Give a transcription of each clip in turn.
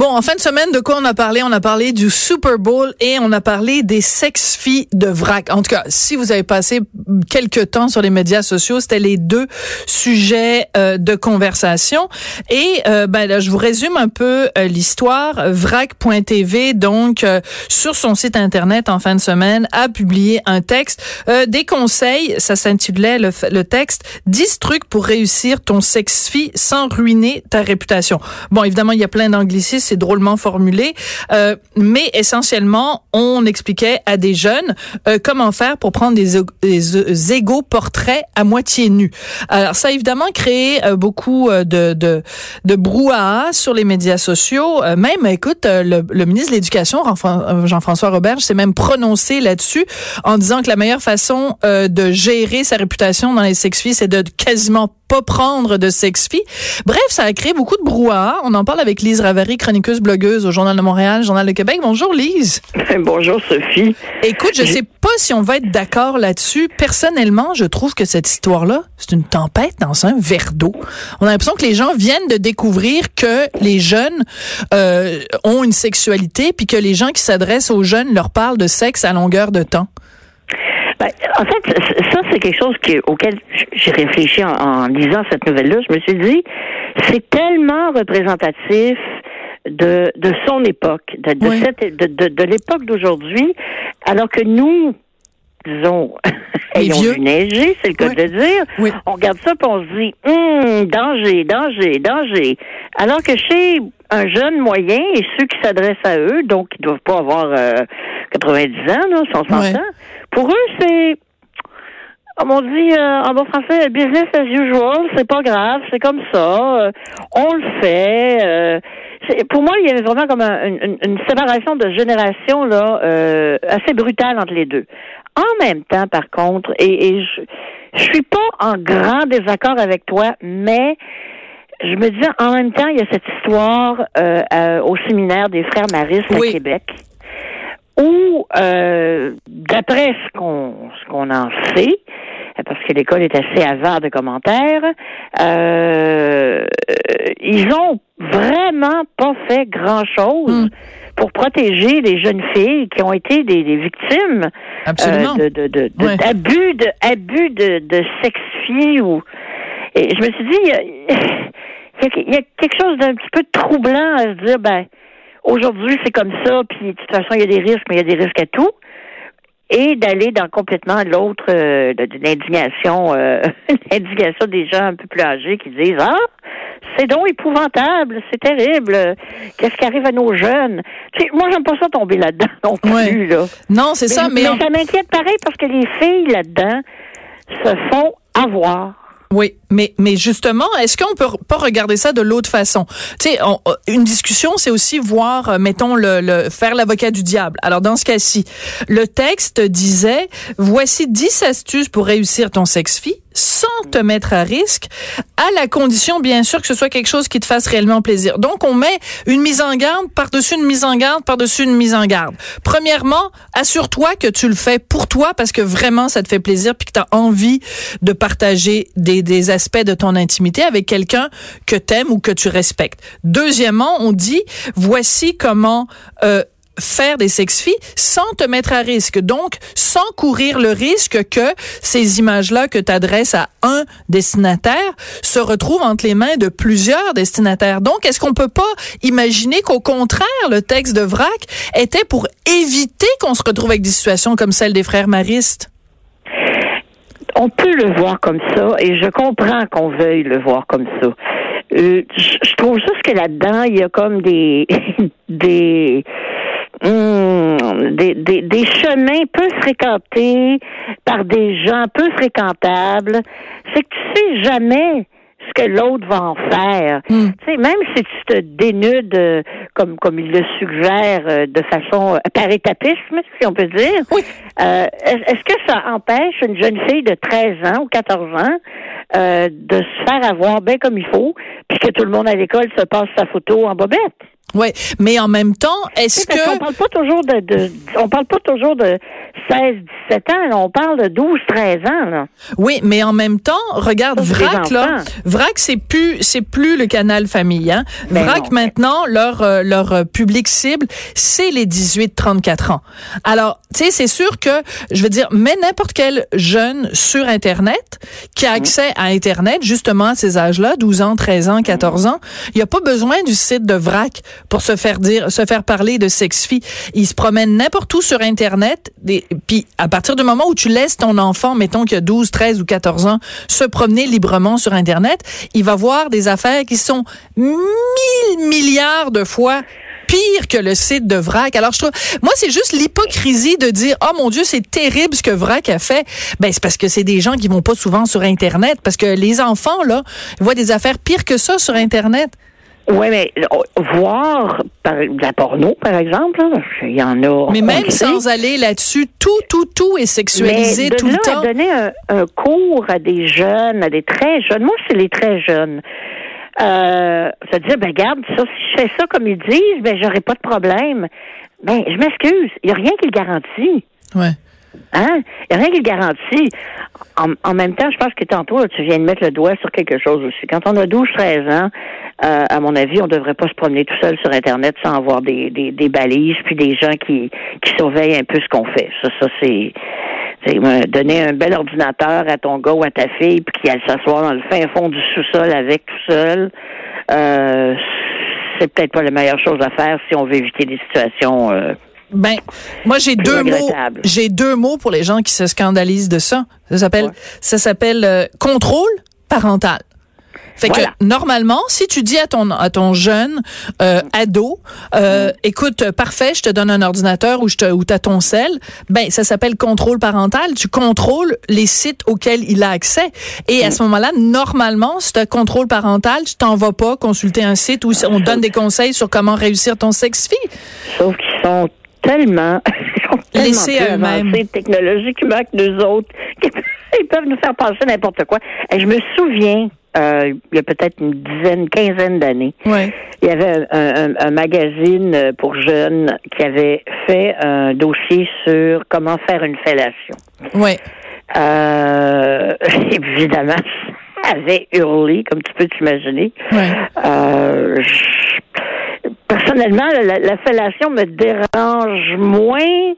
Bon, en fin de semaine, de quoi on a parlé? On a parlé du Super Bowl et on a parlé des sex-filles de vrac. En tout cas, si vous avez passé quelques temps sur les médias sociaux, c'était les deux sujets euh, de conversation. Et euh, ben là, je vous résume un peu euh, l'histoire. Vrac.tv, donc, sur son site Internet en fin de semaine, a publié un texte, des conseils, ça s'intitulait le, le texte, 10 trucs pour réussir ton sex-fille sans ruiner ta réputation. Bon, évidemment, il y a plein d'anglicismes c'est drôlement formulé, euh, mais essentiellement, on expliquait à des jeunes euh, comment faire pour prendre des, des égaux portraits à moitié nus. Alors ça a évidemment créé euh, beaucoup de, de, de brouhaha sur les médias sociaux. même, écoute, le, le ministre de l'Éducation, Jean-François Robert, s'est même prononcé là-dessus en disant que la meilleure façon de gérer sa réputation dans les sex-filles, c'est de quasiment pas prendre de sex-filles. Bref, ça a créé beaucoup de brouhaha. On en parle avec Lise Ravary, chroniqueuse blogueuse au Journal de Montréal, Journal de Québec. Bonjour Lise. Bonjour Sophie. Écoute, je sais pas si on va être d'accord là-dessus. Personnellement, je trouve que cette histoire-là, c'est une tempête dans un verre d'eau. On a l'impression que les gens viennent de découvrir que les jeunes euh, ont une sexualité, puis que les gens qui s'adressent aux jeunes leur parlent de sexe à longueur de temps. Ben, en fait, ça, c'est quelque chose auquel j'ai réfléchi en, lisant cette nouvelle-là. Je me suis dit, c'est tellement représentatif de, de son époque, de, de, cette, de, de, l'époque d'aujourd'hui, alors que nous, disons, ayons vu neiger, c'est le cas de dire, on regarde ça et on se dit, hum, danger, danger, danger. Alors que chez un jeune moyen et ceux qui s'adressent à eux, donc ils doivent pas avoir 90 euh, ans, là, 100 ans, pour eux, c'est comme on dit euh, en bon français, business as usual, c'est pas grave, c'est comme ça, euh, on le fait. Euh, pour moi, il y avait vraiment comme une, une, séparation de génération là assez brutale entre les deux. En même temps, par contre, et, et je, je suis pas en grand désaccord avec toi, mais je me dis en même temps, il y a cette histoire au séminaire des frères Maristes à Québec où, euh, d'après ce qu'on ce qu'on en sait, parce que l'école est assez avare de commentaires, euh, ils ont vraiment pas fait grand chose. Hmm. Pour protéger les jeunes filles qui ont été des, victimes euh, de, de, de, d'abus de abus de, ou et je me suis dit il y a quelque chose d'un petit peu troublant à se dire ben aujourd'hui c'est comme ça, puis de toute façon il y a des risques, mais il y a des risques à tout. Et d'aller dans complètement l'autre, euh, l'indignation, euh, l'indignation des gens un peu plus âgés qui disent ah c'est donc épouvantable, c'est terrible. Qu'est-ce qui arrive à nos jeunes? Tu sais, Moi, j'aime pas ça tomber là-dedans non plus. Là. Non, c'est ça, mais, mais ça m'inquiète pareil parce que les filles là-dedans se font avoir. Oui, mais mais justement, est-ce qu'on peut pas regarder ça de l'autre façon? Tu sais, euh, une discussion, c'est aussi voir, euh, mettons le, le faire l'avocat du diable. Alors dans ce cas-ci, le texte disait voici 10 astuces pour réussir ton sex-fille sans te mettre à risque, à la condition, bien sûr, que ce soit quelque chose qui te fasse réellement plaisir. Donc, on met une mise en garde par-dessus une mise en garde par-dessus une mise en garde. Premièrement, assure-toi que tu le fais pour toi parce que vraiment, ça te fait plaisir puis que tu as envie de partager des, aspects de ton intimité avec quelqu'un que t'aimes ou que tu respectes. Deuxièmement, on dit, voici comment... Euh, faire des sex-filles sans te mettre à risque. Donc, sans courir le risque que ces images-là que tu adresses à un destinataire se retrouvent entre les mains de plusieurs destinataires. Donc, est-ce qu'on peut pas imaginer qu'au contraire, le texte de VRAC était pour éviter qu'on se retrouve avec des situations comme celle des frères maristes? On peut le voir comme ça et je comprends qu'on veuille le voir comme ça. Euh, je trouve juste que là-dedans, il y a comme des des Hmm, des, des, des, chemins peu fréquentés par des gens peu fréquentables, c'est que tu sais jamais ce que l'autre va en faire. Hmm. Tu sais, même si tu te dénudes euh, comme comme il le suggère euh, de façon euh, par étapisme, si on peut dire. Oui. est-ce que ça empêche une jeune fille de 13 ans ou 14 ans de se faire avoir bien comme il faut, puis que tout le monde à l'école se passe sa photo en bobette? Oui, mais en même temps, est-ce que parle pas toujours de, de on parle pas toujours de 16, 17 ans, là, on parle de 12, 13 ans, là. oui, mais en même temps, regarde Vrac là. Vrac c'est plus c'est plus le canal famille hein. Ben Vrac non, maintenant leur euh, leur euh, public cible, c'est les 18 34 ans. Alors, tu sais, c'est sûr que je veux dire mais n'importe quel jeune sur internet qui a accès à internet justement à ces âges-là, 12 ans, 13 ans, 14 ans, il y a pas besoin du site de Vrac pour se faire dire se faire parler de sex-fille. Il se promène n'importe où sur internet des puis à partir du moment où tu laisses ton enfant, mettons qu'il a 12, 13 ou 14 ans, se promener librement sur internet, il va voir des affaires qui sont mille milliards de fois pire que le site de Vrac. Alors, je trouve, moi, c'est juste l'hypocrisie de dire, oh mon Dieu, c'est terrible ce que Vrac a fait. Ben, c'est parce que c'est des gens qui vont pas souvent sur Internet, parce que les enfants, là, ils voient des affaires pires que ça sur Internet. Oui, mais euh, voir par, de la porno, par exemple, là, il y en a. Mais même sans aller là-dessus, tout, tout, tout est sexualisé Mais de tout là le temps. à donner un, un cours à des jeunes, à des très jeunes, moi, c'est les très jeunes. Euh, se dire, ben, regarde, ça, si je fais ça comme ils disent, ben, j'aurai pas de problème. Ben, je m'excuse, il n'y a rien qui le garantit. Ouais. Hein? Il n'y a rien qui le garantit. En, en même temps, je pense que tantôt, là, tu viens de mettre le doigt sur quelque chose aussi. Quand on a 12, 13 ans, euh, à mon avis, on ne devrait pas se promener tout seul sur Internet sans avoir des, des, des balises, puis des gens qui, qui surveillent un peu ce qu'on fait. Ça, ça c'est... donner un bel ordinateur à ton gars ou à ta fille, puis qu'il aille s'asseoir dans le fin fond du sous-sol avec tout seul, euh, c'est peut-être pas la meilleure chose à faire si on veut éviter des situations... euh, Ben, moi j'ai deux mots. J'ai deux mots pour les gens qui se scandalisent de ça. Ça s'appelle, Ouais. ça s'appelle euh, contrôle parental. Fait Voilà. que normalement, si tu dis à ton à ton jeune euh, ado, euh, écoute, euh, parfait, je te donne un ordinateur ou je te ou t'as ton sel, ben ça s'appelle contrôle parental. Tu contrôles les sites auxquels il a accès. Et à ce moment-là, normalement, si tu as contrôle parental, tu t'en vas pas consulter un site où on te donne des conseils sur comment réussir ton sex-fille. Sauf qu'ils sont tellement, ils sont tellement Laissés à eux-mêmes. technologiquement que nous autres. Ils peuvent nous faire penser n'importe quoi. Et je me souviens, euh, il y a peut-être une dizaine, quinzaine d'années, Ouais. il y avait un, un- un magazine pour jeunes qui avait fait un dossier sur comment faire une fellation. Ouais. Euh, évidemment, ça avait hurlé, comme tu peux t'imaginer. Ouais. Euh, je- personnellement, la, la fellation me dérange moins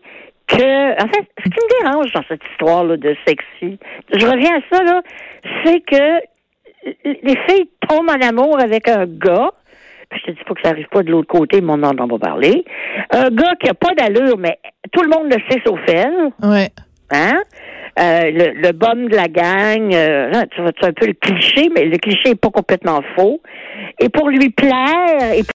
que. En fait, ce qui me dérange dans cette histoire-là de sexy, je reviens à ça, là, c'est que les filles tombent en amour avec un gars. puis Je te dis pas que ça arrive pas de l'autre côté, mais on en en va parler. Un gars qui a pas d'allure, mais tout le monde le sait sauf elle. Ouais. Hein? Euh, le, le bum de la gang, euh, c'est un peu le cliché, mais le cliché est pas complètement faux. Et pour lui plaire, et